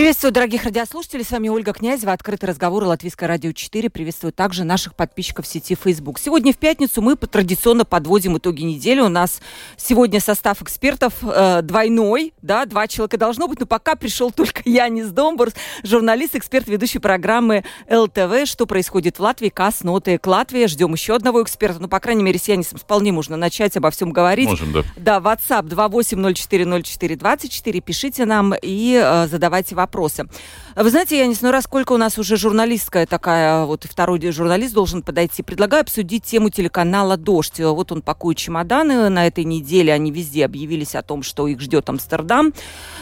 Приветствую, дорогих радиослушателей. С вами Ольга Князева. Открытый разговор Латвийское радио 4. Приветствую также наших подписчиков сети Facebook. Сегодня в пятницу мы традиционно подводим итоги недели. У нас сегодня состав экспертов э, двойной. Да, два человека должно быть, но пока пришел только Янис Домбурс, журналист, эксперт ведущей программы ЛТВ «Что происходит в Латвии?» КАС «Ноты к Латвии». Ждем еще одного эксперта. Ну, по крайней мере, с Янисом вполне можно начать обо всем говорить. Можем, да. Да, WhatsApp 28040424. Пишите нам и э, задавайте вопросы. Вы знаете, я не знаю, сколько у нас уже журналистская такая, вот второй журналист должен подойти. Предлагаю обсудить тему телеканала «Дождь». Вот он пакует чемоданы. На этой неделе они везде объявились о том, что их ждет Амстердам.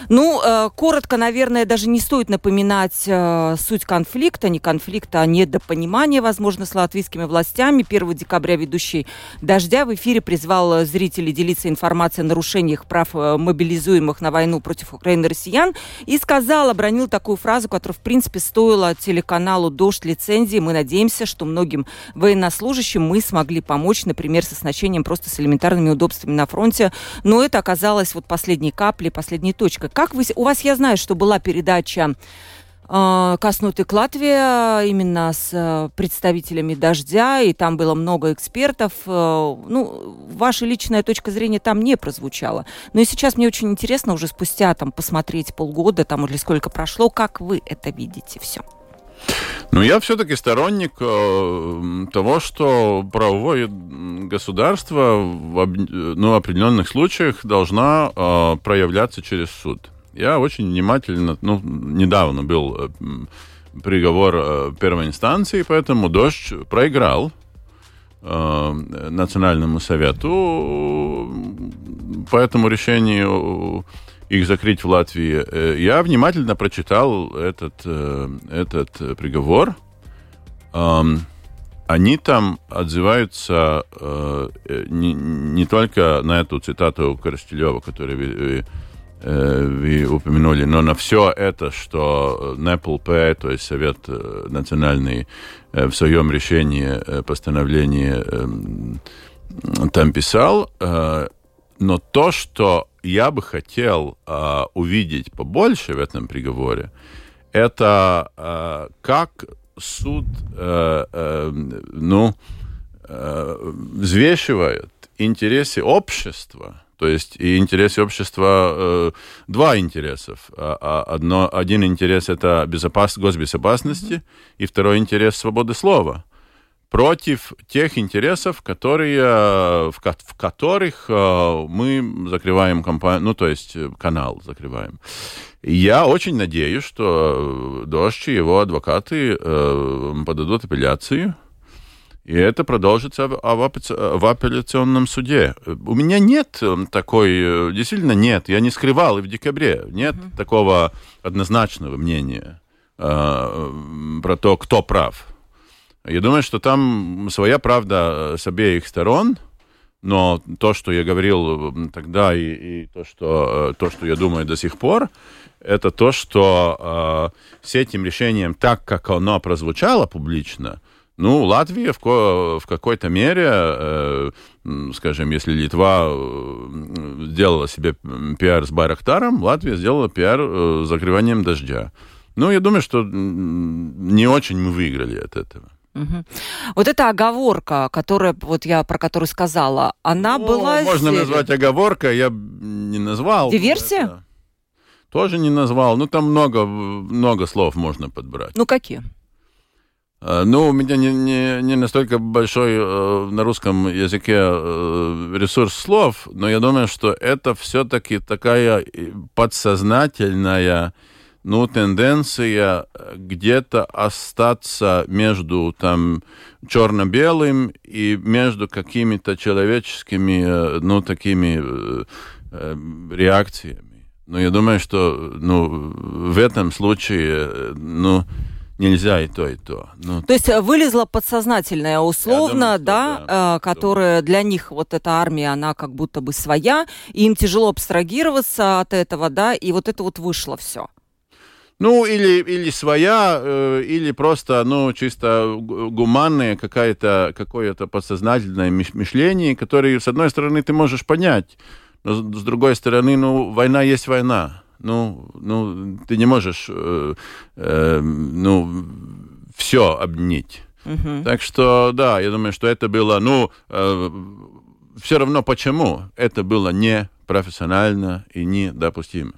Ну, э, коротко, наверное, даже не стоит напоминать э, суть конфликта. Не конфликта, а недопонимания, возможно, с латвийскими властями. 1 декабря ведущий «Дождя» в эфире призвал зрителей делиться информацией о нарушениях прав э, мобилизуемых на войну против Украины россиян и сказал, обронил такую фразу, которая, в принципе, стоила телеканалу «Дождь» лицензии. Мы надеемся, что многим военнослужащим мы смогли помочь, например, с оснащением просто с элементарными удобствами на фронте. Но это оказалось вот последней каплей, последней точкой. Как вы... У вас, я знаю, что была передача э, коснуты к Латвии именно с э, представителями «Дождя», и там было много экспертов. Э, ну, ваша личная точка зрения там не прозвучала. Но и сейчас мне очень интересно уже спустя там посмотреть полгода там или сколько прошло, как вы это видите все. Ну, я все-таки сторонник э, того, что правовое государство в ну, определенных случаях должна э, проявляться через суд. Я очень внимательно, ну, недавно был э, приговор э, первой инстанции, поэтому «Дождь» проиграл э, Национальному совету по этому решению их закрыть в Латвии. Я внимательно прочитал этот, этот приговор. Они там отзываются не, не только на эту цитату Коростелева, которую вы упомянули, но на все это, что НЭПЛП, то есть Совет национальный, в своем решении, постановлении там писал, но то, что я бы хотел увидеть побольше в этом приговоре, это как суд, ну, взвешивает интересы общества, то есть и интересы общества, э, два интересов. А, а одно, один интерес это безопас, госбезопасности, mm-hmm. и второй интерес свободы слова против тех интересов, которые, в, в которых э, мы закрываем компанию, ну, то есть э, канал закрываем. Я очень надеюсь, что Дождь и его адвокаты э, подадут апелляцию, и это продолжится в апелляционном суде. У меня нет эм, такой, э, действительно нет, я не скрывал и в декабре, нет mm-hmm. такого однозначного мнения э, про то, кто прав. Я думаю, что там своя правда с обеих сторон, но то, что я говорил тогда, и, и то, что, э, то, что я думаю до сих пор, это то, что э, с этим решением, так как оно прозвучало публично, ну, Латвия в, ко- в какой-то мере, э, скажем, если Литва э, сделала себе пиар с Байрактаром, Латвия сделала пиар э, с закрыванием дождя. Ну, я думаю, что не очень мы выиграли от этого. Угу. Вот эта оговорка, которая, вот я про которую сказала, она ну, была... Можно назвать оговоркой, я не назвал. Диверсия? Это... Тоже не назвал. Ну, там много, много слов можно подбрать. Ну, какие? Э, ну, у меня не, не, не настолько большой э, на русском языке э, ресурс слов, но я думаю, что это все-таки такая подсознательная ну, тенденция где-то остаться между там черно-белым и между какими-то человеческими, э, ну, такими э, э, реакциями. Но я думаю, что ну, в этом случае, ну, нельзя и то, и то. Ну, то есть вылезла подсознательная условно, думаю, да, да э, которая для них, вот эта армия, она как будто бы своя, и им тяжело абстрагироваться от этого, да, и вот это вот вышло все. Ну, или, или своя, э, или просто, ну, чисто гуманное какое-то какое-то подсознательное мышление, которое, с одной стороны, ты можешь понять, но с другой стороны, ну, война есть война. Ну, ну ты не можешь, э, э, ну, все обнить. Uh-huh. Так что, да, я думаю, что это было, ну, э, все равно почему это было не профессионально и недопустимо.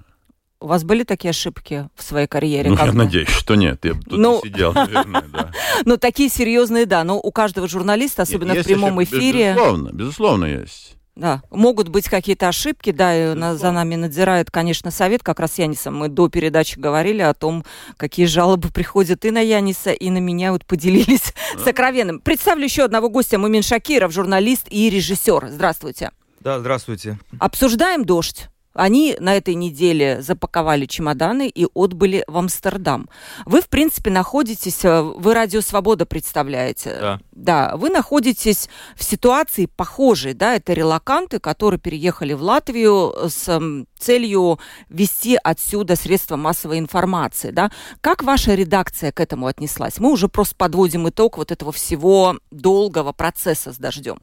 У вас были такие ошибки в своей карьере? Ну, я надеюсь, что нет. Я тут ну... сидел, наверное, да. Ну, такие серьезные, да. Но у каждого журналиста, особенно в прямом эфире... Безусловно, безусловно есть. Да, могут быть какие-то ошибки, да, и на, за нами надзирает, конечно, совет, как раз Янисом. Мы до передачи говорили о том, какие жалобы приходят и на Яниса, и на меня, вот поделились да. сокровенным. Представлю еще одного гостя, Мумин Шакиров, журналист и режиссер. Здравствуйте. Да, здравствуйте. Обсуждаем «Дождь». Они на этой неделе запаковали чемоданы и отбыли в Амстердам. Вы, в принципе, находитесь, э, вы Радио Свобода представляете. Да. Да, вы находитесь в ситуации похожей, да, это релаканты, которые переехали в Латвию с целью вести отсюда средства массовой информации, да. Как ваша редакция к этому отнеслась? Мы уже просто подводим итог вот этого всего долгого процесса с дождем.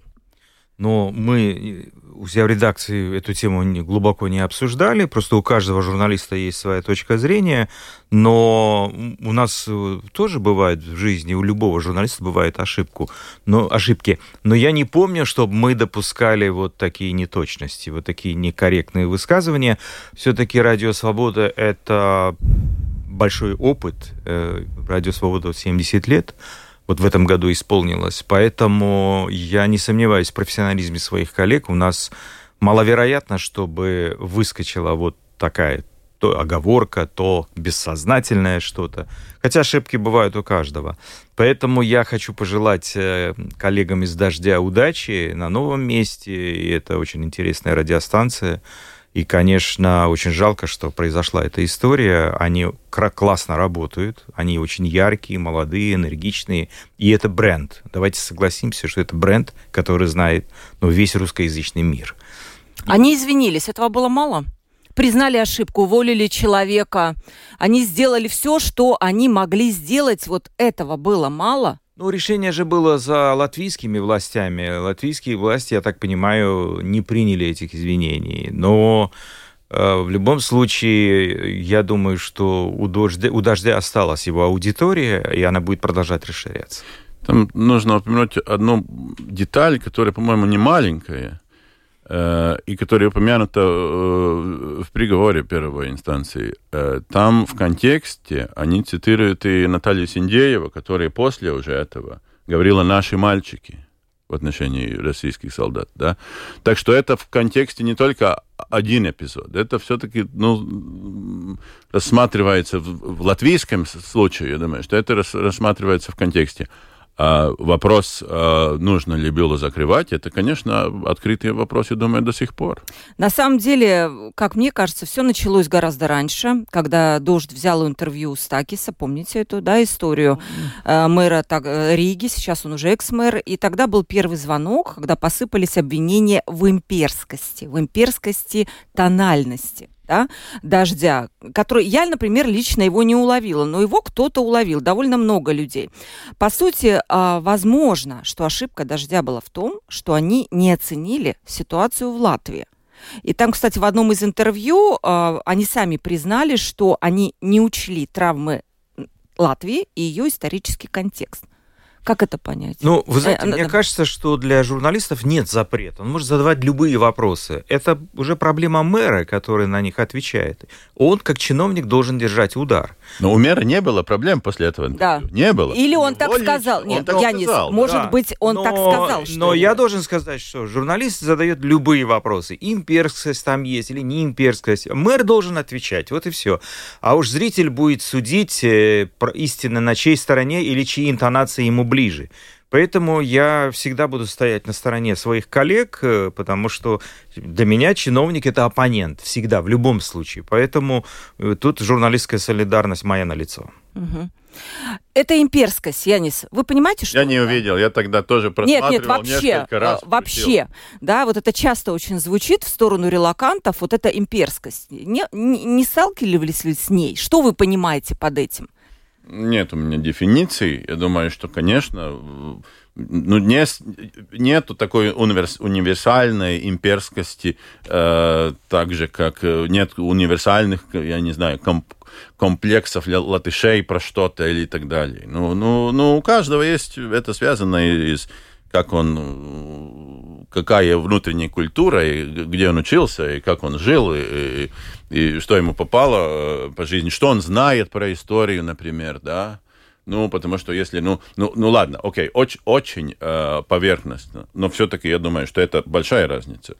Но мы у себя в редакции эту тему глубоко не обсуждали, просто у каждого журналиста есть своя точка зрения, но у нас э, тоже бывает в жизни, у любого журналиста бывает ошибку, но, ошибки. Но я не помню, чтобы мы допускали вот такие неточности, вот такие некорректные высказывания. Все-таки «Радио Свобода» — это большой опыт. Э, «Радио Свобода» 70 лет — вот в этом году исполнилось. Поэтому я не сомневаюсь в профессионализме своих коллег. У нас маловероятно, чтобы выскочила вот такая то оговорка, то бессознательное что-то. Хотя ошибки бывают у каждого. Поэтому я хочу пожелать э, коллегам из «Дождя» удачи на новом месте. И это очень интересная радиостанция. И, конечно, очень жалко, что произошла эта история. Они классно работают, они очень яркие, молодые, энергичные. И это бренд. Давайте согласимся, что это бренд, который знает ну, весь русскоязычный мир. Они извинились, этого было мало? признали ошибку, уволили человека. Они сделали все, что они могли сделать. Вот этого было мало. Ну, решение же было за латвийскими властями. Латвийские власти, я так понимаю, не приняли этих извинений. Но э, в любом случае, я думаю, что у дождя, у дождя осталась его аудитория, и она будет продолжать расширяться. Там нужно упомянуть одну деталь, которая, по-моему, не маленькая. Э, и которая упомянута э, в приговоре первой инстанции, э, там в контексте они цитируют и Наталью Синдеева, которая после уже этого говорила «наши мальчики» в отношении российских солдат, да. Так что это в контексте не только один эпизод, это все-таки, ну, рассматривается в, в латвийском случае, я думаю, что это рассматривается в контексте. А вопрос, а, нужно ли было закрывать, это, конечно, открытый вопрос, я думаю, до сих пор. На самом деле, как мне кажется, все началось гораздо раньше, когда Дождь взял интервью у Стакиса, помните эту да, историю mm. мэра так, Риги, сейчас он уже экс-мэр, и тогда был первый звонок, когда посыпались обвинения в имперскости, в имперскости тональности да, дождя, который я, например, лично его не уловила, но его кто-то уловил, довольно много людей. По сути, а, возможно, что ошибка дождя была в том, что они не оценили ситуацию в Латвии. И там, кстати, в одном из интервью э, они сами признали, что они не учли травмы Латвии и ее исторический контекст. Как это понять? Ну, вы знаете, э, мне э, кажется, что для журналистов нет запрета. Он может задавать любые вопросы. Это уже проблема мэра, который на них отвечает. Он, как чиновник, должен держать удар. Но у мэра не было проблем после этого. Да. Не было. Или он так сказал. Нет, он так я сказал. не... Может да. быть, он но, так сказал. Что но я должен сказать, что журналист задает любые вопросы. Имперскость там есть или не имперскость. Мэр должен отвечать. Вот и все. А уж зритель будет судить э, истинно на чьей стороне или чьи интонации ему ближе ближе. Поэтому я всегда буду стоять на стороне своих коллег, э, потому что для меня чиновник это оппонент всегда, в любом случае. Поэтому э, тут журналистская солидарность моя на лицо. Угу. Это имперскость, Янис. Вы понимаете, что Я не это? увидел, я тогда тоже просматривал Нет, нет, вообще, несколько раз. э, вообще, да, вот это часто очень звучит в сторону релакантов, вот эта имперскость. Не, не, не сталкивались ли с ней? Что вы понимаете под этим? Нет у меня дефиниции. Я думаю, что, конечно, ну, не, нету такой универс, универсальной имперскости, э, так же, как э, нет универсальных, я не знаю, комп, комплексов латышей про что-то или так далее. Ну, ну, ну, у каждого есть, это связано из как он, какая внутренняя культура, и где он учился, и как он жил, и, и, и что ему попало э, по жизни, что он знает про историю, например, да. Ну, потому что если, ну, ну, ну ладно, окей, очень, очень э, поверхностно, но все-таки я думаю, что это большая разница.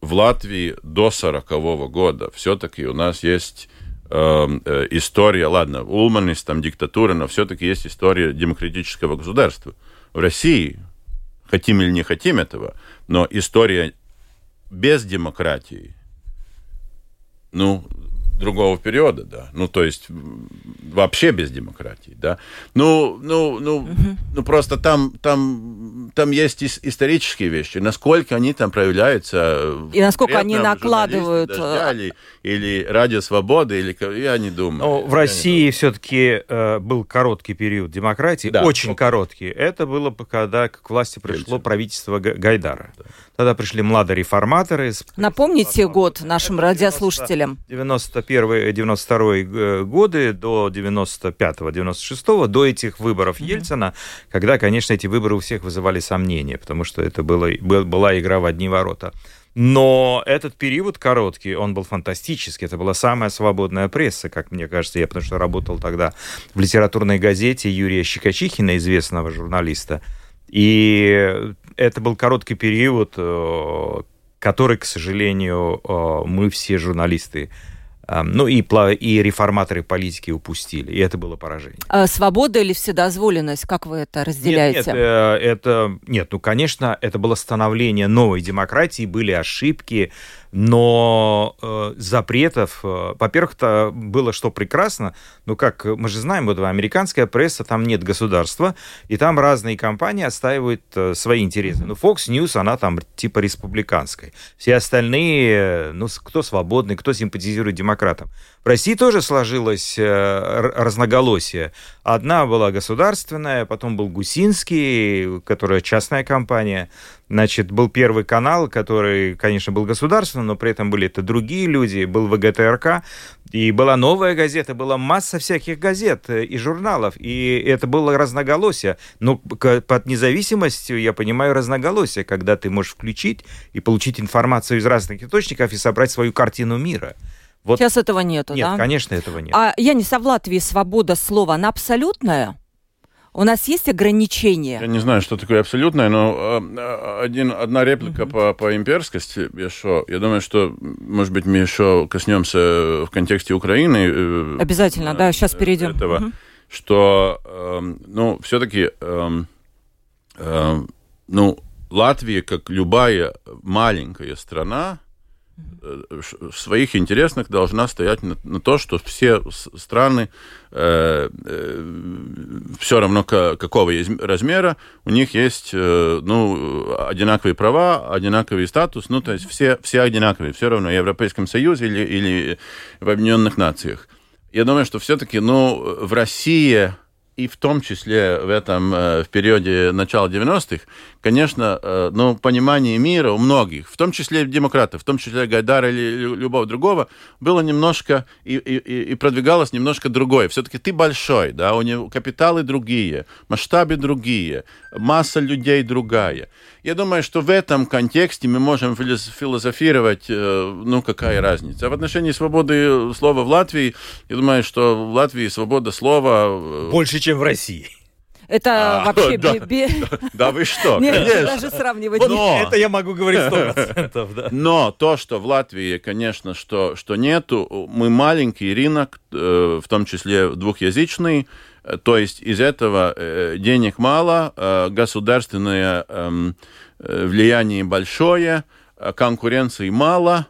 В Латвии до 40 -го года все-таки у нас есть э, э, история, ладно, Улманис, там диктатура, но все-таки есть история демократического государства. В России хотим или не хотим этого, но история без демократии, ну, другого периода, да, ну, то есть вообще без демократии, да, ну, ну, ну, угу. ну просто там, там, там есть исторические вещи, насколько они там проявляются. И насколько они накладывают. Дождя, или, или Радио Свободы, или я не думаю. Но в России все-таки э, был короткий период демократии, да. очень короткий. Это было, когда к власти пришло Ельцин. правительство Гайдара. Да. Тогда пришли младореформаторы. Напомните год нашим радиослушателям. 91-92 годы до 95-96, до этих выборов mm-hmm. Ельцина, когда, конечно, эти выборы у всех вызывали сомнения, потому что это было, была игра в одни ворота. Но этот период короткий, он был фантастический. Это была самая свободная пресса, как мне кажется. Я потому что работал тогда в литературной газете Юрия Щекочихина, известного журналиста. И это был короткий период, э, который, к сожалению, э, мы все журналисты ну и, и реформаторы политики упустили, и это было поражение. А свобода или вседозволенность, как вы это разделяете? Нет, нет, э, это, нет, ну, конечно, это было становление новой демократии, были ошибки, но э, запретов, э, во-первых, то было что прекрасно, ну как мы же знаем, вот американская пресса, там нет государства, и там разные компании отстаивают э, свои интересы. Ну, Fox News, она там типа республиканской. Все остальные, ну, кто свободный, кто симпатизирует демократам. В России тоже сложилось э, разноголосие. Одна была государственная, потом был Гусинский, которая частная компания, Значит, был первый канал, который, конечно, был государственным, но при этом были это другие люди, был ВГТРК, и была новая газета, была масса всяких газет э, и журналов, и это было разноголосие. Но под независимостью, я понимаю, разноголосие, когда ты можешь включить и получить информацию из разных источников и собрать свою картину мира. Вот. Сейчас этого нету, нет, да? Нет, конечно, этого нет. А я не в Латвии свобода слова, она абсолютная? У нас есть ограничения? Я не знаю, что такое абсолютное, но э, один, одна реплика uh-huh. по, по имперскости еще. Я думаю, что, может быть, мы еще коснемся в контексте Украины. Э, Обязательно, да, сейчас перейдем. Этого, uh-huh. Что, э, ну, все-таки, э, э, ну, Латвия, как любая маленькая страна, в своих интересах должна стоять на, на то, что все страны э, э, все равно какого размера, у них есть э, ну, одинаковые права, одинаковый статус, ну, то есть все, все одинаковые, все равно в Европейском Союзе или, или в Объединенных Нациях. Я думаю, что все-таки ну, в России и в том числе в этом э, в периоде начала 90-х, конечно, э, ну, понимание мира у многих, в том числе демократов, в том числе Гайдара или любого другого, было немножко и, и, и продвигалось немножко другое. Все-таки ты большой, да, у него капиталы другие, масштабы другие, масса людей другая. Я думаю, что в этом контексте мы можем философировать, э, ну, какая разница. А в отношении свободы слова в Латвии, я думаю, что в Латвии свобода слова... Э, Больше, чем в России. Это а, вообще... Да, би... да, да вы что, Нет, конечно. даже сравнивать вот Но... Это я могу говорить сто процентов, да. Но то, что в Латвии, конечно, что, что нету, мы маленький рынок, э, в том числе двухязычный, то есть из этого э, денег мало, э, государственное эм, э, влияние большое, конкуренции мало,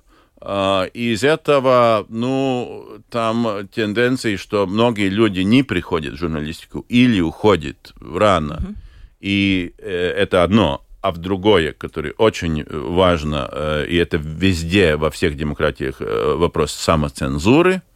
из этого, ну, там тенденции, что многие люди не приходят в журналистику или уходят рано. Mm-hmm. И э, это одно. А в другое, которое очень важно, э, и это везде, во всех демократиях, э, вопрос самоцензуры –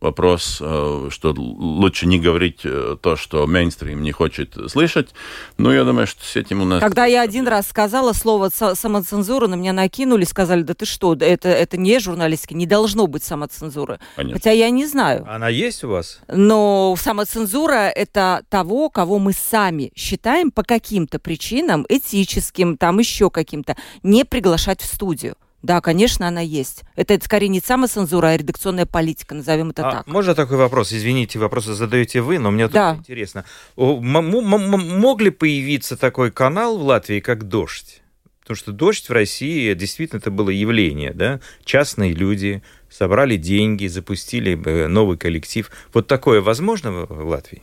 вопрос, э, что лучше не говорить э, то, что мейнстрим не хочет слышать. Но я думаю, что с этим у нас... Когда я один раз сказала слово самоцензура, на меня накинули, сказали, да ты что, это, это не журналистика, не должно быть самоцензуры. Конечно. Хотя я не знаю. Она есть у вас? Но самоцензура – это того, кого мы сами считаем по каким-то причинам, этическим, там еще каким-то, не приглашать в студию. Да, конечно, она есть. Это, это скорее не самоцензура, а редакционная политика, назовем это а так. Можно такой вопрос? Извините, вопросы задаете вы, но мне да. тоже интересно. Мог ли появиться такой канал в Латвии, как «Дождь»? Потому что «Дождь» в России действительно это было явление, да? Частные люди собрали деньги, запустили э, новый коллектив. Вот такое возможно в Латвии?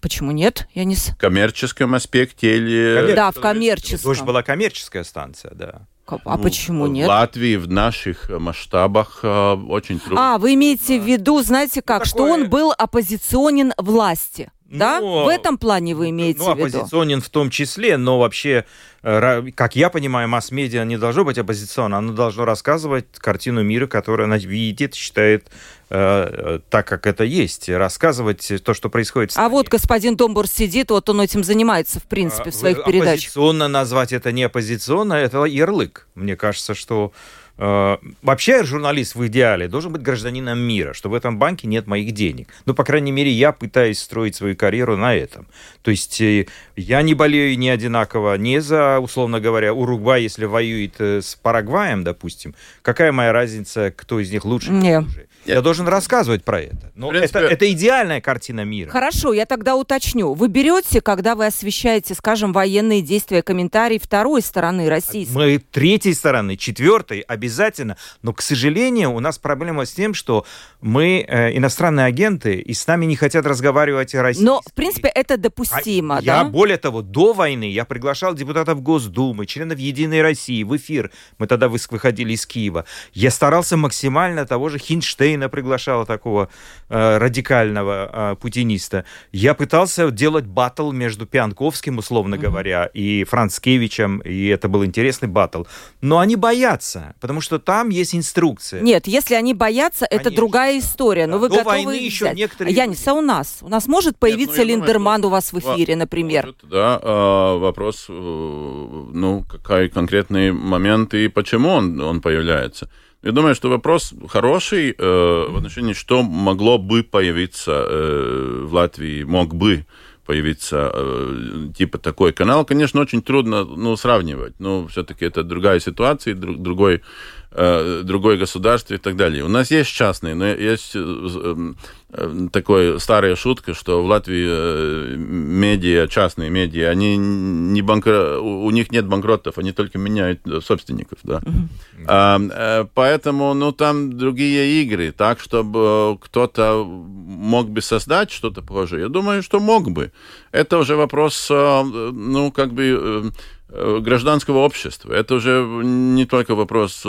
Почему нет? Я не... В коммерческом аспекте или... Коммер... Да, в коммерческом. «Дождь» была коммерческая станция, да. А ну, почему нет? В Латвии в наших масштабах э, очень трудно. А, вы имеете в виду, знаете как, ну, такое... что он был оппозиционен власти? Да? Но, в этом плане вы имеете ну, в виду? оппозиционен в том числе, но вообще, э, как я понимаю, масс-медиа не должно быть оппозиционным, оно должно рассказывать картину мира, которую она видит, считает э, так, как это есть, рассказывать то, что происходит. А вот господин Домбур сидит, вот он этим занимается, в принципе, в а, своих передачах. Оппозиционно назвать это не оппозиционно, это ярлык. Мне кажется, что Э, вообще журналист в идеале должен быть гражданином мира, что в этом банке нет моих денег. Ну, по крайней мере, я пытаюсь строить свою карьеру на этом. То есть э, я не болею не одинаково не за, условно говоря, Уругвай, если воюет э, с Парагваем, допустим. Какая моя разница, кто из них лучше? Нет. Хуже? Я должен рассказывать про это. Но принципе... это, это идеальная картина мира. Хорошо, я тогда уточню. Вы берете, когда вы освещаете, скажем, военные действия, комментарий второй стороны российской? Мы третьей стороны, четвертой обязательно. Но, к сожалению, у нас проблема с тем, что мы э, иностранные агенты, и с нами не хотят разговаривать о России. Но, в принципе, это допустимо, а, да? Я, более того, до войны я приглашал депутатов Госдумы, членов Единой России в эфир. Мы тогда выходили из Киева. Я старался максимально того же Хинштейна Украина приглашала такого э, радикального э, путиниста. Я пытался делать батл между Пианковским, условно mm-hmm. говоря, и Францкевичем, и это был интересный батл. Но они боятся, потому что там есть инструкция. Нет, если они боятся, это Конечно. другая история. Но вы До готовы войны еще взять. некоторые... Янис, а у нас? У нас может появиться Нет, ну, Линдерман думаю, у вас в эфире, например? Может, да. А, вопрос, э, ну, какой конкретный момент и почему он, он появляется. Я думаю, что вопрос хороший э, в отношении, что могло бы появиться э, в Латвии, мог бы появиться э, типа такой канал. Конечно, очень трудно ну, сравнивать, но все-таки это другая ситуация, друг, другой другое государство и так далее. У нас есть частные, но есть э, э, такая старая шутка, что в Латвии медиа, частные медиа, они не банкро... у них нет банкротов, они только меняют собственников, да. Mm-hmm. А, поэтому, ну, там другие игры, так, чтобы кто-то мог бы создать что-то похожее. Я думаю, что мог бы. Это уже вопрос, ну, как бы Э, гражданского общества. Это уже не только вопрос э,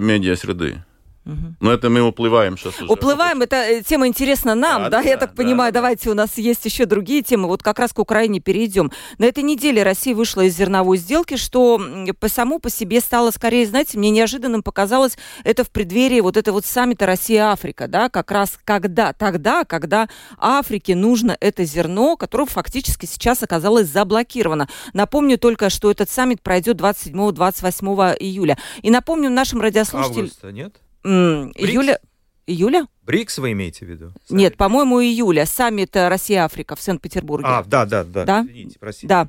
медиа-среды. Угу. Но это мы уплываем сейчас уже. Уплываем, это э, тема интересна нам, да, да, да я так да, понимаю. Да, Давайте, у нас есть еще другие темы. Вот как раз к Украине перейдем. На этой неделе Россия вышла из зерновой сделки, что по саму по себе стало скорее, знаете, мне неожиданным показалось это в преддверии вот этого вот саммита Россия-Африка, да, как раз когда, тогда, когда Африке нужно это зерно, которое фактически сейчас оказалось заблокировано. Напомню только, что этот саммит пройдет 27-28 июля. И напомню нашим радиослушателям... Августа, нет? Июля... Июля? БРИКС вы имеете в виду? Саммит? Нет, по-моему, июля. Саммит э, Россия-Африка в Санкт-Петербурге. А, да, да, да. Да? Извините, простите. Да.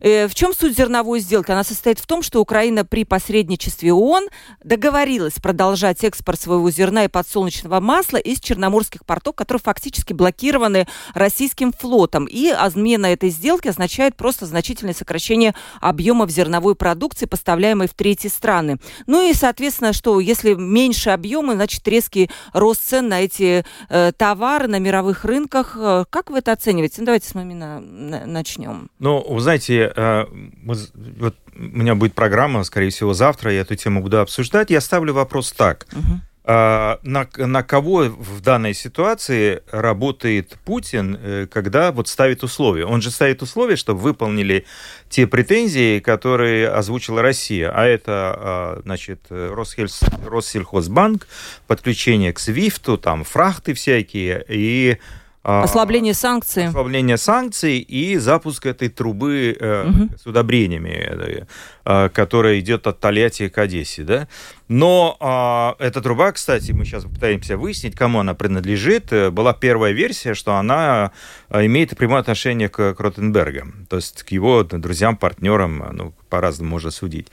Э, в чем суть зерновой сделки? Она состоит в том, что Украина при посредничестве ООН договорилась продолжать экспорт своего зерна и подсолнечного масла из черноморских портов, которые фактически блокированы российским флотом. И отмена этой сделки означает просто значительное сокращение объемов зерновой продукции, поставляемой в третьи страны. Ну и, соответственно, что если меньше объемы, значит резкий рост цен на эти э, товары на мировых рынках. Э, как вы это оцениваете? Ну, давайте с вами на, на, начнем. Ну, вы знаете, э, мы, вот у меня будет программа, скорее всего, завтра, я эту тему буду обсуждать. Я ставлю вопрос так. Угу. А, на, на кого в данной ситуации работает Путин, э, когда вот ставит условия? Он же ставит условия, чтобы выполнили те претензии, которые озвучила Россия. А это, а, значит, Россельс, Россельхозбанк, подключение к Свифту, там фрахты всякие и а, ослабление санкций. Ослабление санкций и запуск этой трубы э, угу. с удобрениями, э, которая идет от Тольятти к Одессе. Да? Но а, эта труба, кстати, мы сейчас пытаемся выяснить, кому она принадлежит. Э, была первая версия, что она э, имеет прямое отношение к Кротенбергу, то есть к его друзьям, партнерам, ну, по-разному можно судить.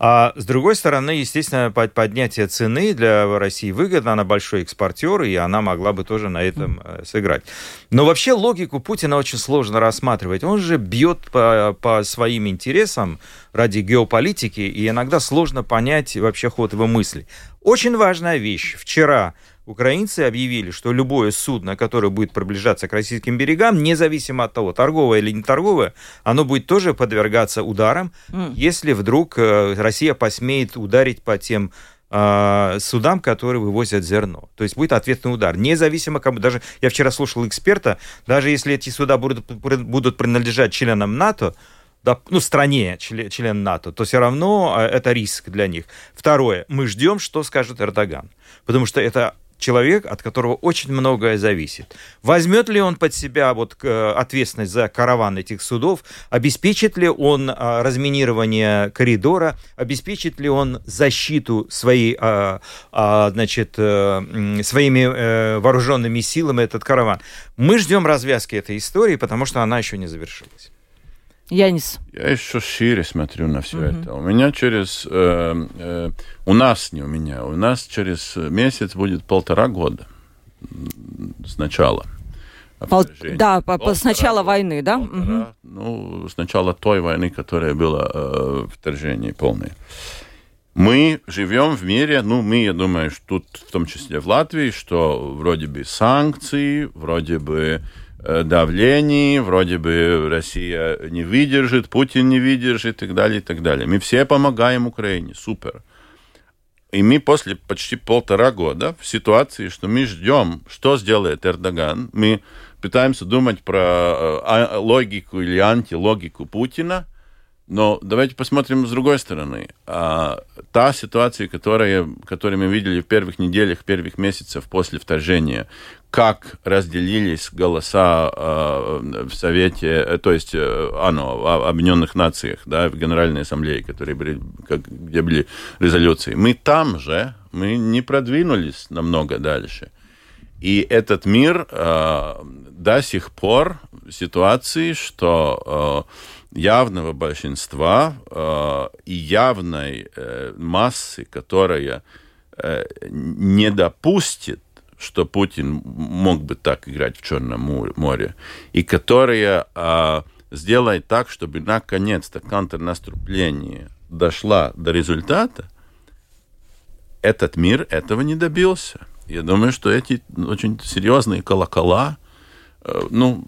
А с другой стороны, естественно, поднятие цены для России выгодно, она большой экспортер, и она могла бы тоже на этом э, сыграть. Но вообще логику Путина очень сложно рассматривать. Он же бьет по, по своим интересам ради геополитики, и иногда сложно понять вообще ход его мыслей. Очень важная вещь. Вчера украинцы объявили, что любое судно, которое будет приближаться к российским берегам, независимо от того, торговое или не торговое, оно будет тоже подвергаться ударам, mm. если вдруг э, Россия посмеет ударить по тем э, судам, которые вывозят зерно. То есть будет ответный удар. Независимо, кому даже я вчера слушал эксперта, даже если эти суда будут, будут принадлежать членам НАТО, ну, стране, член, член НАТО, то все равно э, это риск для них. Второе, мы ждем, что скажет Эрдоган. Потому что это человек, от которого очень многое зависит. Возьмет ли он под себя вот ответственность за караван этих судов, обеспечит ли он а, разминирование коридора, обеспечит ли он защиту своей, а, а, значит, э, своими э, вооруженными силами этот караван. Мы ждем развязки этой истории, потому что она еще не завершилась. Янис. Я еще шире смотрю на все угу. это. У меня через... Э, э, у нас, не у меня, у нас через месяц будет полтора года с начала. Пол... Да, полтора с начала войны, да? Полтора, угу. Ну, с начала той войны, которая была э, вторжение полное. Мы живем в мире, ну, мы, я думаю, что тут, в том числе в Латвии, что вроде бы санкции, вроде бы давлении, вроде бы Россия не выдержит, Путин не выдержит и так далее, и так далее. Мы все помогаем Украине, супер. И мы после почти полтора года в ситуации, что мы ждем, что сделает Эрдоган, мы пытаемся думать про э, а, логику или антилогику Путина, но давайте посмотрим с другой стороны. А, та ситуация, которая, которую мы видели в первых неделях, первых месяцев после вторжения, как разделились голоса э, в Совете, э, то есть э, ОНО, Объединенных Нациях, да, в Генеральной Ассамблее, которые были, как, где были резолюции. Мы там же, мы не продвинулись намного дальше. И этот мир э, до сих пор в ситуации, что э, явного большинства э, и явной э, массы, которая э, не допустит что Путин мог бы так играть в Черном море, и которая а, сделает так, чтобы наконец-то контрнаступление дошла до результата, этот мир этого не добился. Я думаю, что эти очень серьезные колокола, э, ну,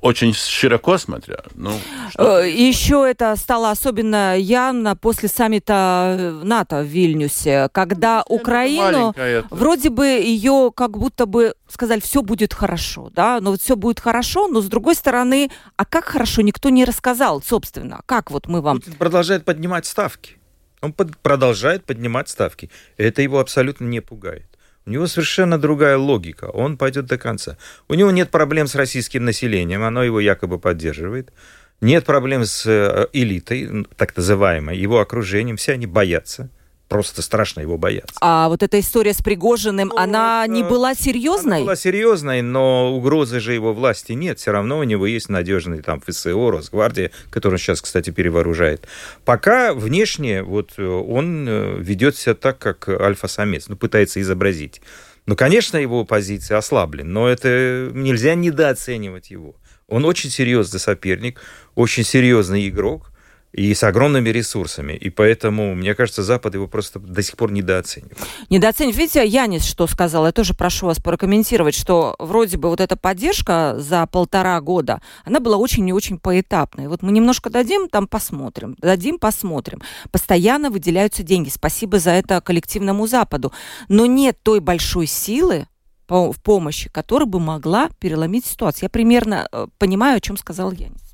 очень широко смотря. Ну, что... Э, Еще это стало особенно явно после саммита э, НАТО в Вильнюсе, когда ну, Украину, вроде бы ее как будто бы сказали, все будет хорошо, да, но вот все будет хорошо, но с другой стороны, а как хорошо, никто не рассказал, собственно, как вот мы вам... Путин продолжает поднимать ставки. Он под, продолжает поднимать ставки. Это его абсолютно не пугает. У него совершенно другая логика. Он пойдет до конца. У него нет проблем с российским населением, оно его якобы поддерживает. Нет проблем с э, элитой, так называемой, его окружением. Все они боятся просто страшно его бояться. А вот эта история с Пригожиным, ну, она это... не была серьезной? Она была серьезной, но угрозы же его власти нет. Все равно у него есть надежный там ФСО, Росгвардия, который он сейчас, кстати, перевооружает. Пока внешне вот э, он э, ведет себя так, как альфа-самец, ну, пытается изобразить. Ну, конечно, его позиция ослаблена, но это нельзя недооценивать его. Он очень серьезный соперник, очень серьезный игрок, и с огромными ресурсами. И поэтому, мне кажется, Запад его просто до сих пор недооценивает. Недооценивает. Видите, Янис что сказал? Я тоже прошу вас прокомментировать, что вроде бы вот эта поддержка за полтора года, она была очень и очень поэтапной. Вот мы немножко дадим, там посмотрим. Дадим, посмотрим. Постоянно выделяются деньги. Спасибо за это коллективному Западу. Но нет той большой силы, в помощи, которая бы могла переломить ситуацию. Я примерно э, понимаю, о чем сказал Янис.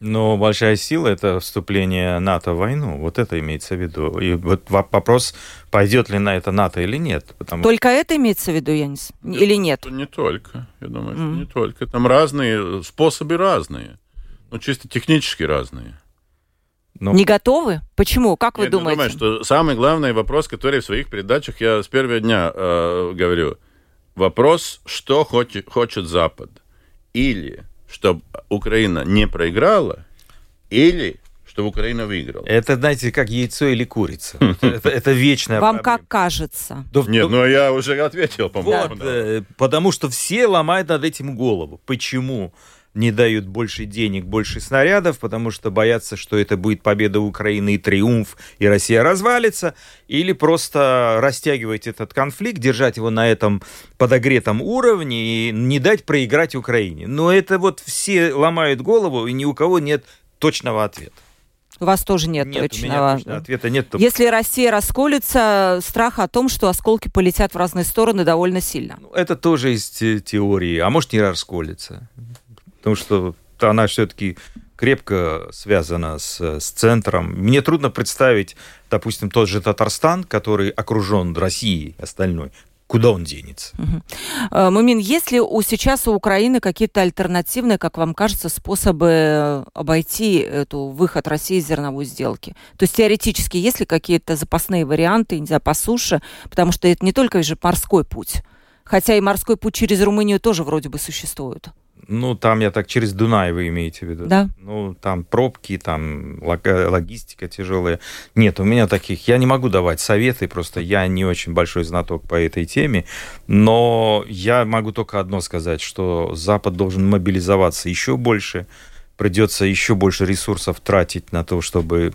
Но большая сила – это вступление НАТО в войну. Вот это имеется в виду. И вот вопрос, пойдет ли на это НАТО или нет. Потому... Только это имеется в виду, Янис? Или нет? Не только. Я думаю, mm. что не только. Там разные, способы разные. Ну, чисто технически разные. Но... Не готовы? Почему? Как вы я думаете? Я думаю, что самый главный вопрос, который в своих передачах я с первого дня э, говорю. Вопрос, что хочет, хочет Запад. Или чтобы Украина не проиграла, или чтобы Украина выиграла. Это, знаете, как яйцо или курица. Это, это вечная Вам как кажется? Нет, ну я уже ответил, по-моему. Э, потому что все ломают над этим голову. Почему? Не дают больше денег, больше снарядов, потому что боятся, что это будет победа Украины и триумф, и Россия развалится, или просто растягивать этот конфликт, держать его на этом подогретом уровне и не дать проиграть Украине. Но это вот все ломают голову, и ни у кого нет точного ответа. У вас тоже нет, нет точного. У ответа нет. Если Россия расколется, страх о том, что осколки полетят в разные стороны, довольно сильно. Ну, это тоже из теории. А может, не расколется потому что она все-таки крепко связана с, с центром. Мне трудно представить, допустим, тот же Татарстан, который окружен Россией остальной, куда он денется. Угу. Мумин, есть ли у, сейчас у Украины какие-то альтернативные, как вам кажется, способы обойти эту выход России из зерновой сделки? То есть теоретически есть ли какие-то запасные варианты, не знаю, по суше? Потому что это не только же морской путь. Хотя и морской путь через Румынию тоже вроде бы существует. Ну, там, я так, через Дунай вы имеете в виду? Да. Ну, там пробки, там логистика тяжелая. Нет, у меня таких... Я не могу давать советы, просто я не очень большой знаток по этой теме, но я могу только одно сказать, что Запад должен мобилизоваться еще больше, придется еще больше ресурсов тратить на то, чтобы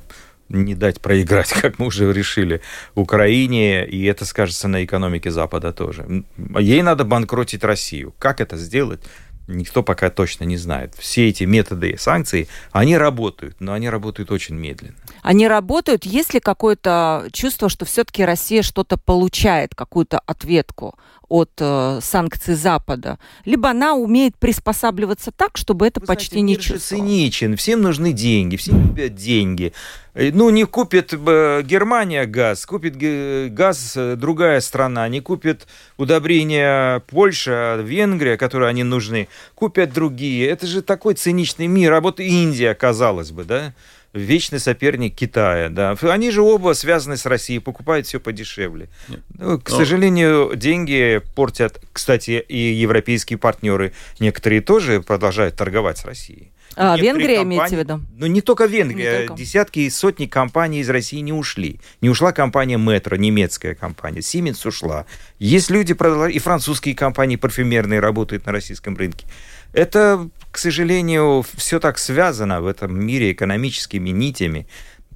не дать проиграть, как мы уже решили, Украине, и это скажется на экономике Запада тоже. Ей надо банкротить Россию. Как это сделать? Никто пока точно не знает. Все эти методы санкций, они работают, но они работают очень медленно. Они работают, есть ли какое-то чувство, что все-таки Россия что-то получает, какую-то ответку от э, санкций Запада, либо она умеет приспосабливаться так, чтобы это Вы почти знаете, не чувствовалось. циничен, всем нужны деньги, все любят деньги. Э, ну, не купит э, Германия газ, купит газ э, другая страна, не купит удобрения Польша, Венгрия, которые они нужны, купят другие. Это же такой циничный мир. А вот Индия, казалось бы, да? Вечный соперник Китая, да. Они же оба связаны с Россией, покупают все подешевле. Ну, к Но... сожалению, деньги портят, кстати, и европейские партнеры, некоторые тоже продолжают торговать с Россией. А, Венгрия компании, имеете в виду? Ну, не только Венгрия. Не только. Десятки и сотни компаний из России не ушли. Не ушла компания Метро, немецкая компания. Siemens ушла. Есть люди, и французские компании парфюмерные работают на российском рынке. Это, к сожалению, все так связано в этом мире экономическими нитями.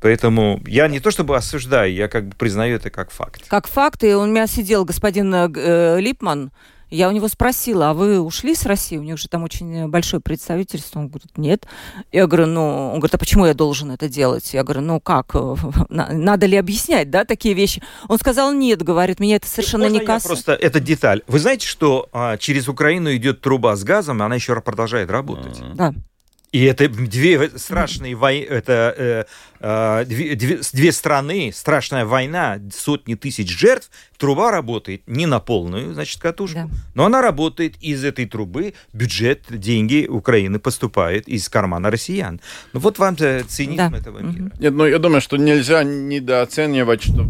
Поэтому я не то чтобы осуждаю, я как бы признаю это как факт. Как факт, и у меня сидел господин э, Липман, я у него спросила, а вы ушли с России? У них же там очень большое представительство. Он говорит, нет. Я говорю, ну, он говорит, а почему я должен это делать? Я говорю, ну как, надо ли объяснять, да, такие вещи? Он сказал, нет, говорит, меня это совершенно Можно не касается. Просто это деталь. Вы знаете, что а, через Украину идет труба с газом, и она еще продолжает работать? Да. И это две страшные войны, это э, э, две, две, две страны, страшная война, сотни тысяч жертв. Труба работает не на полную, значит, катушку, да. но она работает из этой трубы, бюджет, деньги Украины поступают из кармана россиян. Ну вот вам цинизм да. этого мира. Нет, ну я думаю, что нельзя недооценивать, что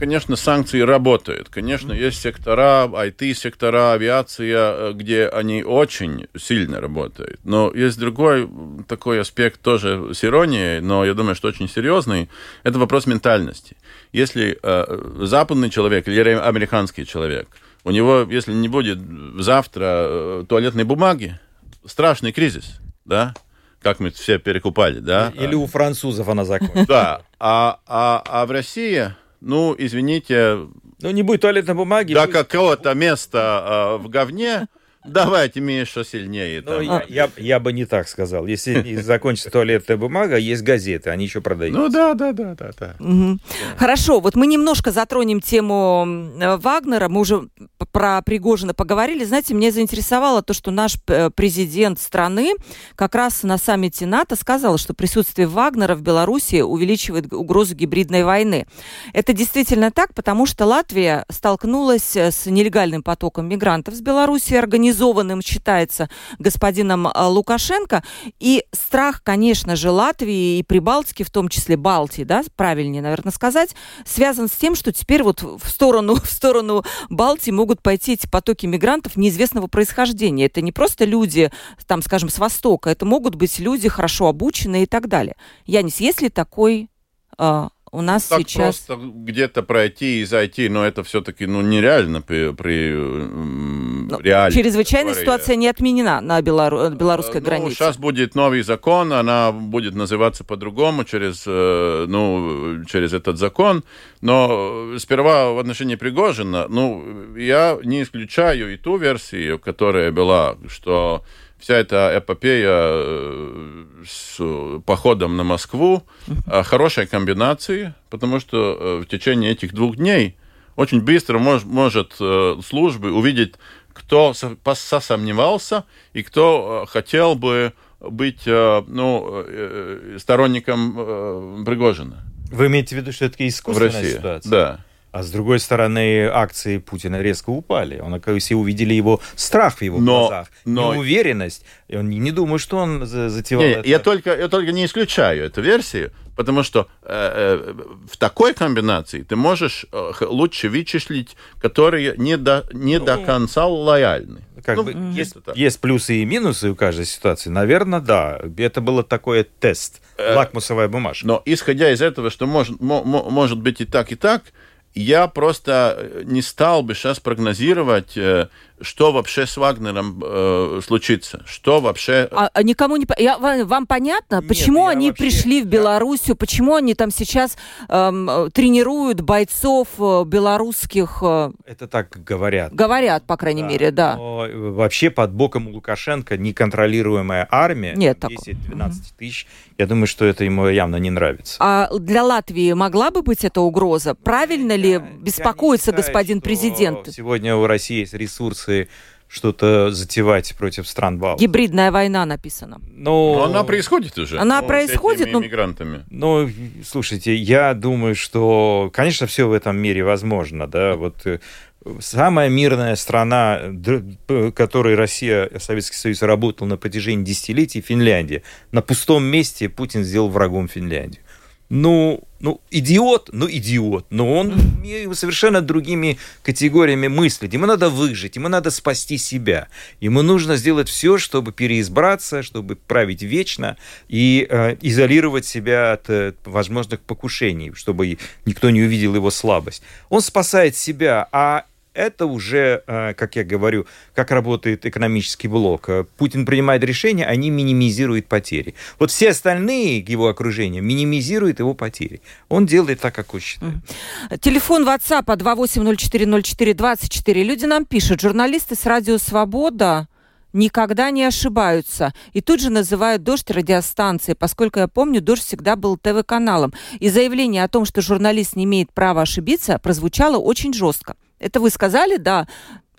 конечно, санкции работают. Конечно, есть сектора, IT-сектора, авиация, э, где они очень сильно работают. Но есть другой такой аспект тоже с иронией, но я думаю, что очень серьезный. Это вопрос ментальности. Если э, западный человек или американский человек, у него, если не будет завтра э, туалетной бумаги, страшный кризис, да, как мы все перекупали, да? Или у французов она закончится. Да, а, а, а в России, ну, извините, Ну, не будет туалетной бумаги. до будет- какого-то места э, в говне давайте мне еще сильнее. Ну, я, я, я бы не так сказал. Если закончится туалетная бумага, есть газеты, они еще продают. Ну да, да, да, да, да. Мгм. Хорошо, вот мы немножко затронем тему э, Вагнера. Мы уже про Пригожина поговорили. Знаете, меня заинтересовало то, что наш э, президент страны как раз на саммите НАТО сказал, что присутствие Вагнера в Беларуси увеличивает угрозу гибридной войны. Это действительно так, потому что Латвия столкнулась э, с нелегальным потоком мигрантов с Беларуси, организованным, считается, господином э, Лукашенко. И страх, конечно же, Латвии и Прибалтики, в том числе Балтии, да, правильнее, наверное, сказать, связан с тем, что теперь вот в сторону, в сторону Балтии могут пойти эти потоки мигрантов неизвестного происхождения. Это не просто люди, там, скажем, с Востока, это могут быть люди хорошо обученные и так далее. Янис, есть ли такой э, у нас Так сейчас... просто где-то пройти и зайти, но это все-таки ну, нереально при, при Ну, реальной Чрезвычайная истории. ситуация не отменена на белору- белорусской Ну, границе. Сейчас будет новый закон, она будет называться по-другому через, э, ну, через этот закон. Но сперва в отношении Пригожина, ну, я не исключаю и ту версию, которая была, что вся эта эпопея э, с походом на Москву э, хорошая комбинация, потому что э, в течение этих двух дней очень быстро мож- может э, службы увидеть, кто сомневался и кто э, хотел бы быть э, ну, э, сторонником э, Пригожина Вы имеете в виду, что это в искусственная России. ситуация? Да. А с другой стороны, акции Путина резко упали. Он, оказывается, все увидели его страх в его Но- глазах, но- неуверенность. И он не, думает, что он за- затевал Не, это. я, только, я только не исключаю эту версию, потому что э, э, в такой комбинации ты можешь э, лучше вычислить, которые не до, не до конца лояльны. Как Ну, бы есть, есть плюсы и минусы у каждой ситуации. Наверное, да. Это было такое тест, Э, лакмусовая бумажка. Но исходя из этого, что может, мо- мо- может быть и так, и так, я просто э, не стал бы сейчас прогнозировать, э, что вообще с Вагнером э, случится, что вообще... А, а никому не... Я, вам, вам понятно, Нет, почему я они вообще- пришли в я- Белоруссию, почему они там сейчас э, тренируют бойцов э, белорусских, э, Это так говорят. говорят, по крайней мере, да. Но э, вообще под боком у Лукашенко неконтролируемая армия. Нет там такого. 10-12 тысяч. Я думаю, что это ему явно не нравится. А для Латвии могла бы быть эта угроза? Правильно ли Я- я беспокоится не считаю, господин что президент? Сегодня у России есть ресурсы что-то затевать против стран Балтии. Гибридная война написано. Но... Но она происходит уже. Она ну, происходит, но- мигрантами. Ну, слушайте, я думаю, что, конечно, все в этом мире возможно, да, вот э, самая мирная страна, которой Россия, Советский Союз работал на протяжении десятилетий, Финляндия. На пустом месте Путин сделал врагом Финляндию. Ну, ну, идиот, ну, идиот. Но он совершенно другими категориями мыслит. Ему надо выжить, ему надо спасти себя. Ему нужно сделать все, чтобы переизбраться, чтобы править вечно и э, изолировать себя от э, возможных покушений, чтобы никто не увидел его слабость. Он спасает себя, а это уже, э, как я говорю, как работает экономический блок. Э, Путин принимает решения, они минимизируют потери. Вот все остальные его окружения минимизируют его потери. Он делает так, как он считает. Телефон WhatsApp 28040424. Люди нам пишут, журналисты с радио «Свобода» никогда не ошибаются. И тут же называют «Дождь» радиостанцией, поскольку я помню, «Дождь» всегда был ТВ-каналом. И заявление о том, что журналист не имеет права ошибиться, прозвучало очень жестко. Это вы сказали, да?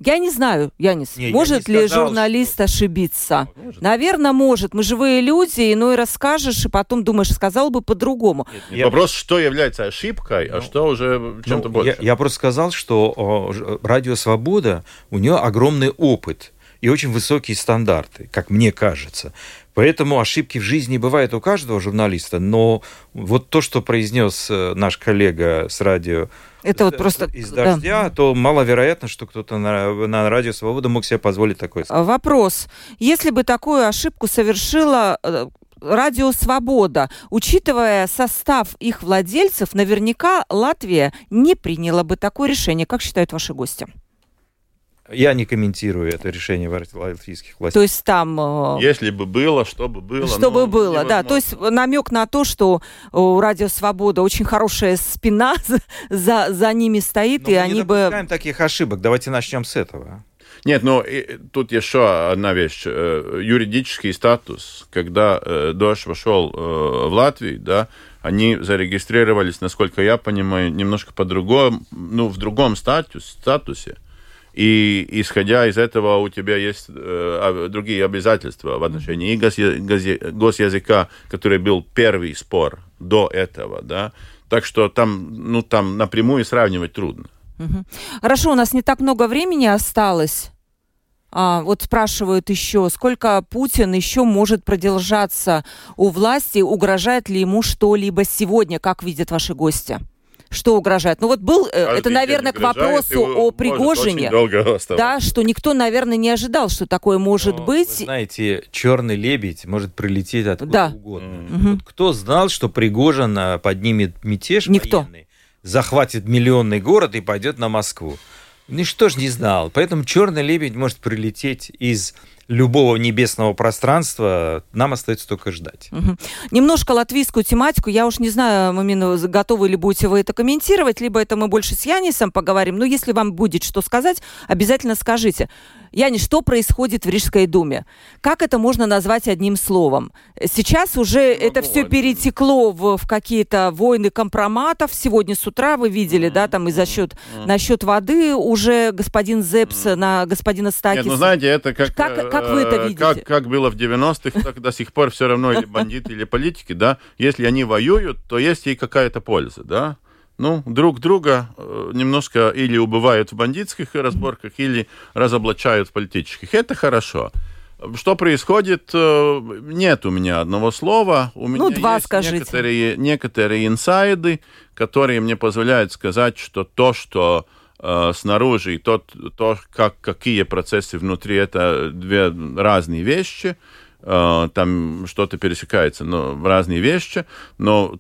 Я не знаю, Янис, Не, я может не ли сказал, журналист ошибиться? Может. Наверное, может. Мы живые люди, иной расскажешь, и потом думаешь, сказал бы по-другому. Я- Вопрос, что является ошибкой, а Ну, что уже чем-то Ну, больше. Я, я просто сказал, что о, Радио Свобода, у нее огромный опыт и очень высокие стандарты, как мне кажется. Поэтому ошибки в жизни бывают у каждого журналиста, но вот то, что произнес э, наш коллега с радио Это вот из- просто... из да. дождя, то маловероятно, что кто-то на, на радио Свобода мог себе позволить такое. А, Вопрос. Если бы такую ошибку совершила э, Радио Свобода, учитывая состав их владельцев, наверняка Латвия не приняла бы такое решение. Как считают ваши гости? Я не комментирую это решение латвийских властей. То есть там... Э, Если бы было, чтобы было. Чтобы было, да. То есть намек на то, что у Радио Свобода очень хорошая спина за, за ними стоит, Но и мы они не бы... таких ошибок. Давайте начнем с этого. Нет, но тут еще одна вещь. Э, юридический статус, когда э, Дождь вошел в Латвию, да, они зарегистрировались, насколько я понимаю, немножко по-другому, ну, в другом статус, статусе. И исходя из этого у тебя есть э, другие обязательства в отношении и госязыка, который был первый спор до этого, да. Так что там, ну, там напрямую сравнивать трудно. Хорошо, у нас не так много времени осталось. А, вот спрашивают еще, сколько Путин еще может продержаться у власти, угрожает ли ему что-либо сегодня, как видят ваши гости? Что угрожает. Ну вот был, э, Каждый это, наверное, к вопросу о Пригожине, да, что никто, наверное, не ожидал, что такое может Но, быть. Вы знаете, черный лебедь может прилететь откуда да. угодно. Mm-hmm. Вот кто знал, что Пригожин а, поднимет мятеж Никто. военный, захватит миллионный город и пойдет на Москву? Ничто же не знал. Поэтому черный лебедь может прилететь из любого небесного пространства, нам остается только ждать. Угу. Немножко латвийскую тематику. Я уж не знаю, Мамина, готовы ли будете вы это комментировать, либо это мы больше с Янисом поговорим. Но если вам будет что сказать, обязательно скажите. Яни, что происходит в Рижской думе? Как это можно назвать одним словом? Сейчас уже ну, это все перетекло в, в какие-то войны компроматов. Сегодня с утра вы видели, mm-hmm. да, там и за счет, mm-hmm. насчет воды уже господин Зепс mm-hmm. на господина Стакиса. Нет, ну знаете, это как... Как, как вы это э, видите? Как, как было в 90-х, так до сих пор все равно или бандиты, или политики, да. Если они воюют, то есть и какая-то польза, да ну, друг друга э, немножко или убывают в бандитских разборках, или разоблачают в политических. Это хорошо. Что происходит? Э, нет у меня одного слова. У ну, меня два есть скажите. Некоторые, некоторые инсайды, которые мне позволяют сказать, что то, что э, снаружи, и то, то как, какие процессы внутри, это две разные вещи. Э, там что-то пересекается, но в разные вещи, но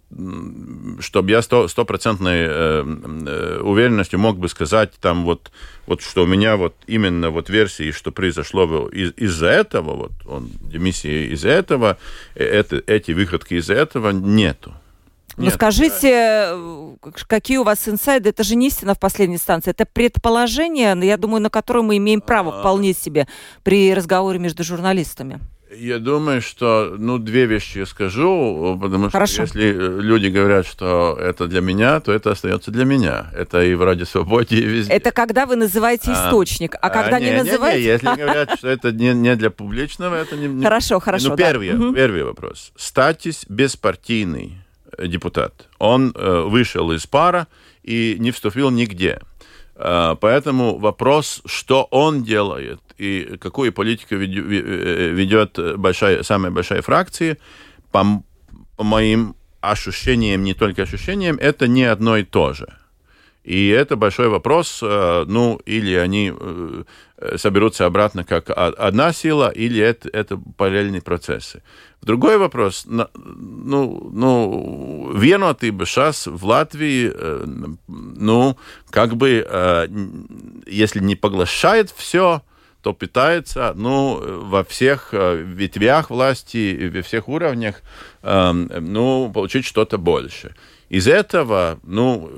чтобы я стопроцентной э, э, уверенностью мог бы сказать там вот, вот что у меня вот именно вот версии, что произошло из- из-за этого, вот он, демиссия из-за этого, это, эти выходки из-за этого нету. Ну скажите, какие у вас инсайды? Это же не истина в последней инстанции, это предположение, я думаю, на которое мы имеем право а. вполне себе при разговоре между журналистами. Я думаю, что, ну, две вещи я скажу, потому что Хорошо. если люди говорят, что это для меня, то это остается для меня. Это и в Ради Свободе, и везде. Это когда вы называете а, источник, а, а когда не, не называете... Не, не, если говорят, что это не, не для публичного, это не... Хорошо, хорошо, Ну, первый, да. первый вопрос. Статис беспартийный депутат. Он э, вышел из пара и не вступил нигде. Э, поэтому вопрос, что он делает и какую политику ведет э, большая, самая большая фракция, по, по моим ощущениям, не только ощущениям, это не одно и то же. И это большой вопрос, э, ну, или они соберутся обратно как одна сила, или это, это параллельные процессы. Другой вопрос, ну, ну, vienotī бы сейчас в Латвии, э, ну, как бы, э, если не поглощает все, то пытается, ну, во всех э, ветвях власти, во всех уровнях, ну, получить что-то больше из этого, ну,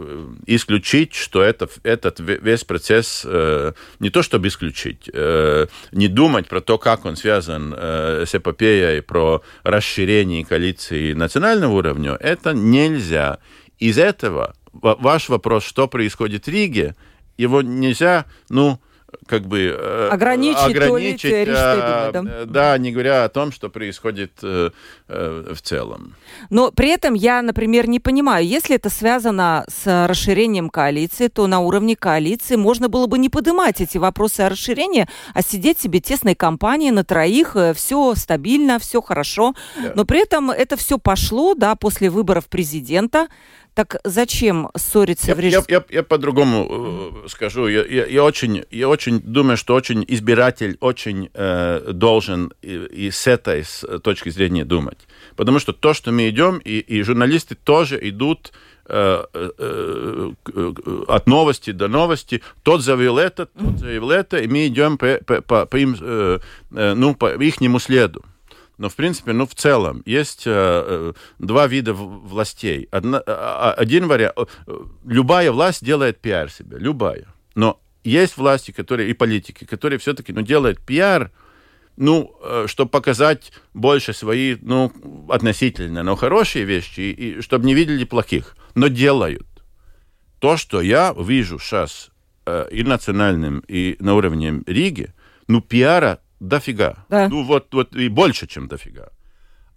исключить, что это, этот весь процесс, э, не то чтобы исключить, э, не думать про то, как он связан э, с эпопеей про расширение коалиции национального уровня, это нельзя. Из этого ваш вопрос, что происходит в Риге, его нельзя, ну, как бы э, ограничить, ограничить а, думой, да? да, не говоря о том, что происходит э, э, в целом. Но при этом я, например, не понимаю, если это связано с расширением коалиции, то на уровне коалиции можно было бы не поднимать эти вопросы о расширении, а сидеть себе тесной компанией на троих, все стабильно, все хорошо. Да. Но при этом это все пошло, да, после выборов президента. Так зачем ссориться я, в режиме? Я, я, я по-другому э, скажу. Я, я, я, очень, я очень думаю, что очень избиратель очень э, должен и, и с этой с точки зрения думать. Потому что то, что мы идем, и, и журналисты тоже идут э, э, от новости до новости. Тот заявил это, тот заявил это, и мы идем по, по, по, им, ну, по их следу. Но, в принципе, ну, в целом, есть э, два вида властей. Одна, один вариант... Любая власть делает пиар себе, любая. Но есть власти, которые, и политики, которые все-таки ну, делают пиар, ну, э, чтобы показать больше свои, ну, относительно, но хорошие вещи, и, и чтобы не видели плохих, но делают. То, что я вижу сейчас э, и национальным, и на уровне Риги, ну, пиара дофига. Да. Ну, вот, вот и больше, чем дофига.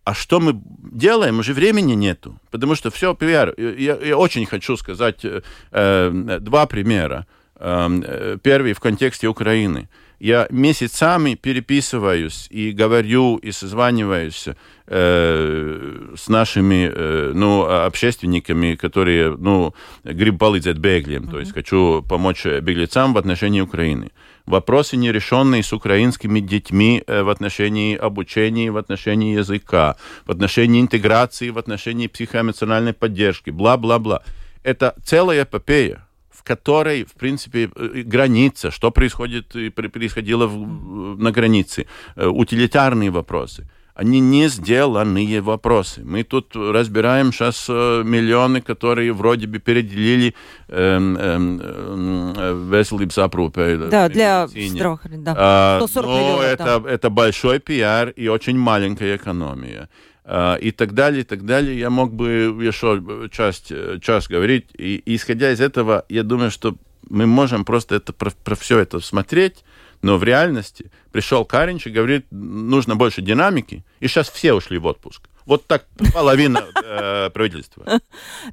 А что мы делаем? Уже времени нету, потому что все пиар. Я, я очень хочу сказать э, э два примера. Эм, э, первый в контексте Украины. Я месяцами переписываюсь и говорю, и созваниваюсь э, с нашими э, ну, общественниками, которые ну, гриб palīdzēt беглям, mm-hmm. то есть хочу помочь беглецам в отношении Украины. Вопросы нерешенные с украинскими детьми э, в отношении обучения, в отношении языка, в отношении интеграции, в отношении психоэмоциональной поддержки, бла-бла-бла. Это целая эпопея которой, в принципе, э, граница, что происходит и происходило в, на границе, э, утилитарные вопросы. Они не сделанные вопросы. Мы тут разбираем сейчас э, миллионы, которые вроде бы переделили эм, эм, э, veselības aprūpē. Да, для здравоохранения, да. А, 140 но это, да. это большой пиар и очень маленькая экономия. А, и так далее, и так далее. Я мог бы еще часть, час говорить. И исходя из этого, я думаю, что мы можем просто это, про, про все это смотреть, но в реальности пришел Каринч и говорит, нужно больше динамики, и сейчас все ушли в отпуск. Вот так половина э, правительства.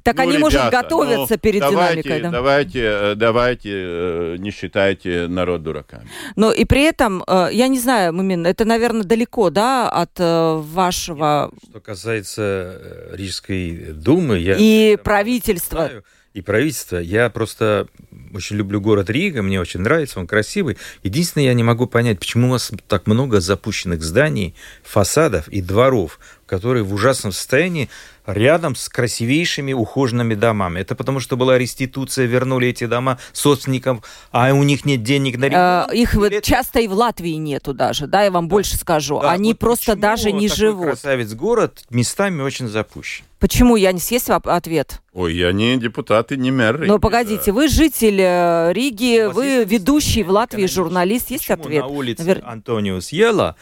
Так ну, они, ребята, может, готовятся ну, перед давайте, динамикой. Да? Давайте, э, давайте, э, не считайте народ дураками. Но и при этом, э, я не знаю, Мумин, это, наверное, далеко, да, от вашего... Что касается Рижской думы, я... И правительства. Знаю, и правительство. Я просто очень люблю город Рига, мне очень нравится, он красивый. Единственное, я не могу понять, почему у вас так много запущенных зданий, фасадов и дворов, которые в ужасном состоянии рядом с красивейшими ухоженными домами. Это потому, что была реституция, вернули эти дома собственникам, а у них нет денег на ремонт. Э, их вот часто и в Латвии нету даже, да, я вам да. больше скажу. Да, Они вот просто даже не такой живут. красавец город местами очень запущен. Почему? Я не съесть ответ. Ой, я не депутат и не мэр Риги. Но погодите, вы житель э, Риги, вы ведущий в Латвии журналист. Есть Почему ответ? на улице Навер... Антониус Ела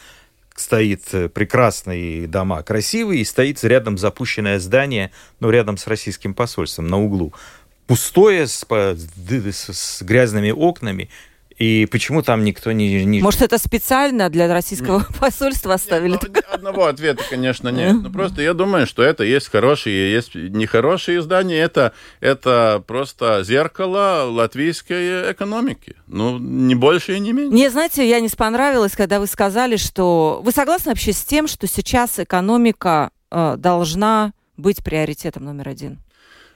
стоит э, прекрасные дома, красивые, и стоит рядом запущенное здание, ну, рядом с российским посольством на углу. Пустое, с, с, с грязными окнами, и почему там никто не... не... Может, это специально для российского нет. посольства оставили? Нет, ну, одного ответа, конечно, нет. Но просто я думаю, что это есть хорошие, есть нехорошие издания. Это, это просто зеркало латвийской экономики. Ну, не больше и не меньше. Не, знаете, я не понравилось, когда вы сказали, что... Вы согласны вообще с тем, что сейчас экономика э, должна быть приоритетом номер один?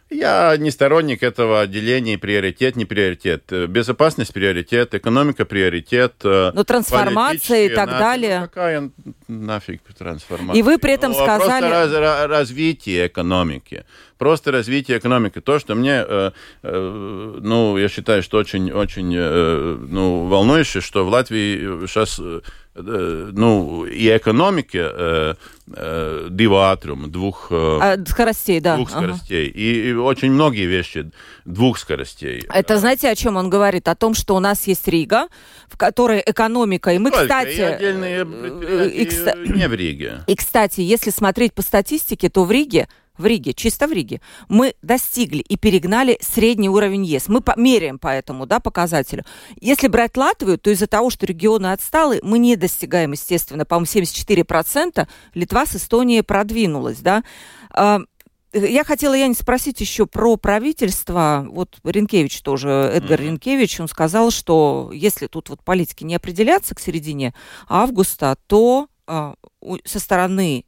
Я не сторонник этого отделения приоритет, не приоритет. Безопасность приоритет, экономика приоритет. Э, ну, трансформация и так на... далее. Какая нафиг трансформация? И вы при этом ну, сказали... Просто раз, развитие экономики. Просто развитие экономики. То, что мне, э, э, ну, я считаю, что очень-очень э, ну, волнующе, что в Латвии сейчас Э, ну, и экономики э, э, диватриум, двух э, а, скоростей, да. Двух скоростей. Ага. И, и очень многие вещи двух скоростей. Это знаете, о чем он говорит? О том, что у нас есть Рига, в которой экономика, и мы, Только, кстати... И отдельные э, и, и, не в Риге. И, кстати, если смотреть по статистике, то в Риге в Риге, чисто в Риге, мы достигли и перегнали средний уровень ЕС. Мы меряем по этому да, показателю. Если брать Латвию, то из-за того, что регионы отсталы, мы не достигаем, естественно, по-моему, 74%. Литва с Эстонией продвинулась. Да? А, я хотела, я не спросить еще про правительство. Вот Ренкевич тоже, Эдгар mm-hmm. Ренкевич, он сказал, что если тут вот политики не определятся к середине августа, то э, со стороны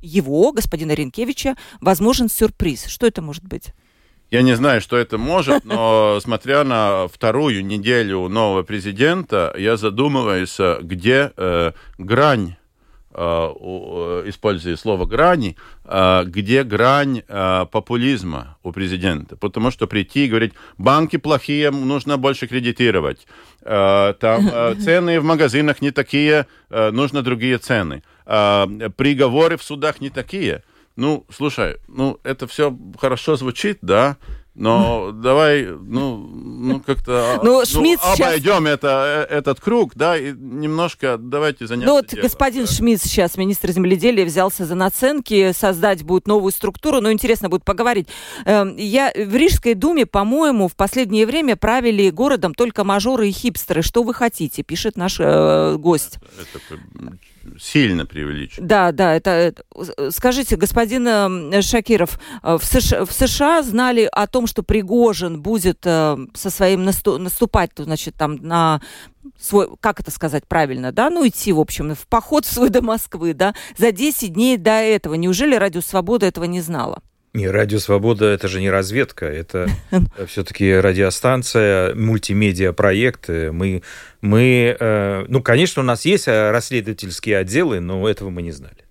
его, господина Ренкевича, возможен сюрприз. Что это может быть? Я не знаю, что это может, но смотря на вторую неделю нового президента, я задумываюсь, где э, грань используя слово грани, где грань популизма у президента. Потому что прийти и говорить, банки плохие, нужно больше кредитировать. Там цены в магазинах не такие, нужно другие цены. Приговоры в судах не такие. Ну, слушай, ну, это все хорошо звучит, да, но давай, ну, ну как-то ну, ну, Шмидт обойдем сейчас... это, э, этот круг, да, и немножко давайте заняться Ну вот делом, господин да. Шмидт сейчас, министр земледелия, взялся за наценки, создать будет новую структуру, но интересно будет поговорить. Эм, я в Рижской думе, по-моему, в последнее время правили городом только мажоры и хипстеры. Что вы хотите, пишет наш э, гость. Это, это сильно преувеличено. Да, да, это, это... Скажите, господин э, Шакиров, э, в США, в США знали о том, что Пригожин будет э, со своим насту... наступать, значит, там на свой, как это сказать правильно, да, ну идти, в общем, в поход свой до Москвы, да, за 10 дней до этого. Неужели Радио Свобода этого не знала? Не, Радио Свобода это же не разведка, это все-таки радиостанция, мультимедиа-проект. Мы, мы, э, ну, конечно, у нас есть э, расследовательские отделы, но этого мы не знали.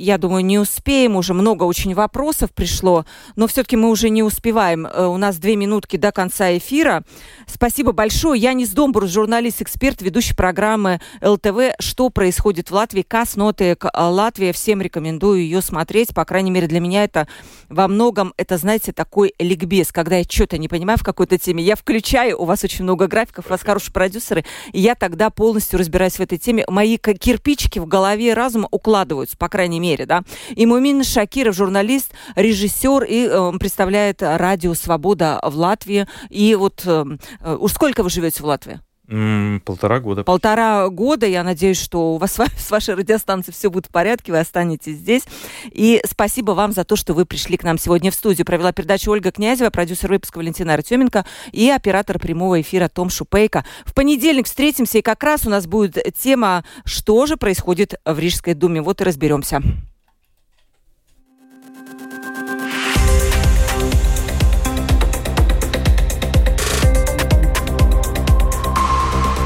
Я думаю, не успеем, уже много очень вопросов пришло, но все-таки мы уже не успеваем. Э, у нас две минутки до конца эфира. Спасибо большое. Я Янис Домбурс, журналист-эксперт, ведущий программы ЛТВ «Что происходит в Латвии?» КАС «Ноты Латвия». Всем рекомендую ее смотреть. По крайней мере, для меня это во многом, это, знаете, такой ликбез. Когда я что-то не понимаю в какой-то теме, я включаю, у вас очень много графиков, у вас хорошие продюсеры, и я тогда полностью разбираюсь в этой теме. Мои кирпичики в голове разума укладываются, по крайней мере мере, да. И Мумин Шакиров, журналист, режиссер и э, представляет радио «Свобода» в Латвии. И вот э, э уж сколько вы живете в Латвии? Полтора года. Полтора года. Я надеюсь, что у вас с вашей радиостанцией все будет в порядке, вы останетесь здесь. И спасибо вам за то, что вы пришли к нам сегодня в студию. Провела передачу Ольга Князева, продюсер выпуска Валентина Артеменко и оператор прямого эфира Том Шупейко. В понедельник встретимся, и как раз у нас будет тема «Что же происходит в Рижской думе?». Вот и разберемся.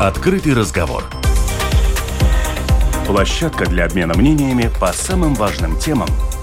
Открытый разговор. Площадка для обмена мнениями по самым важным темам –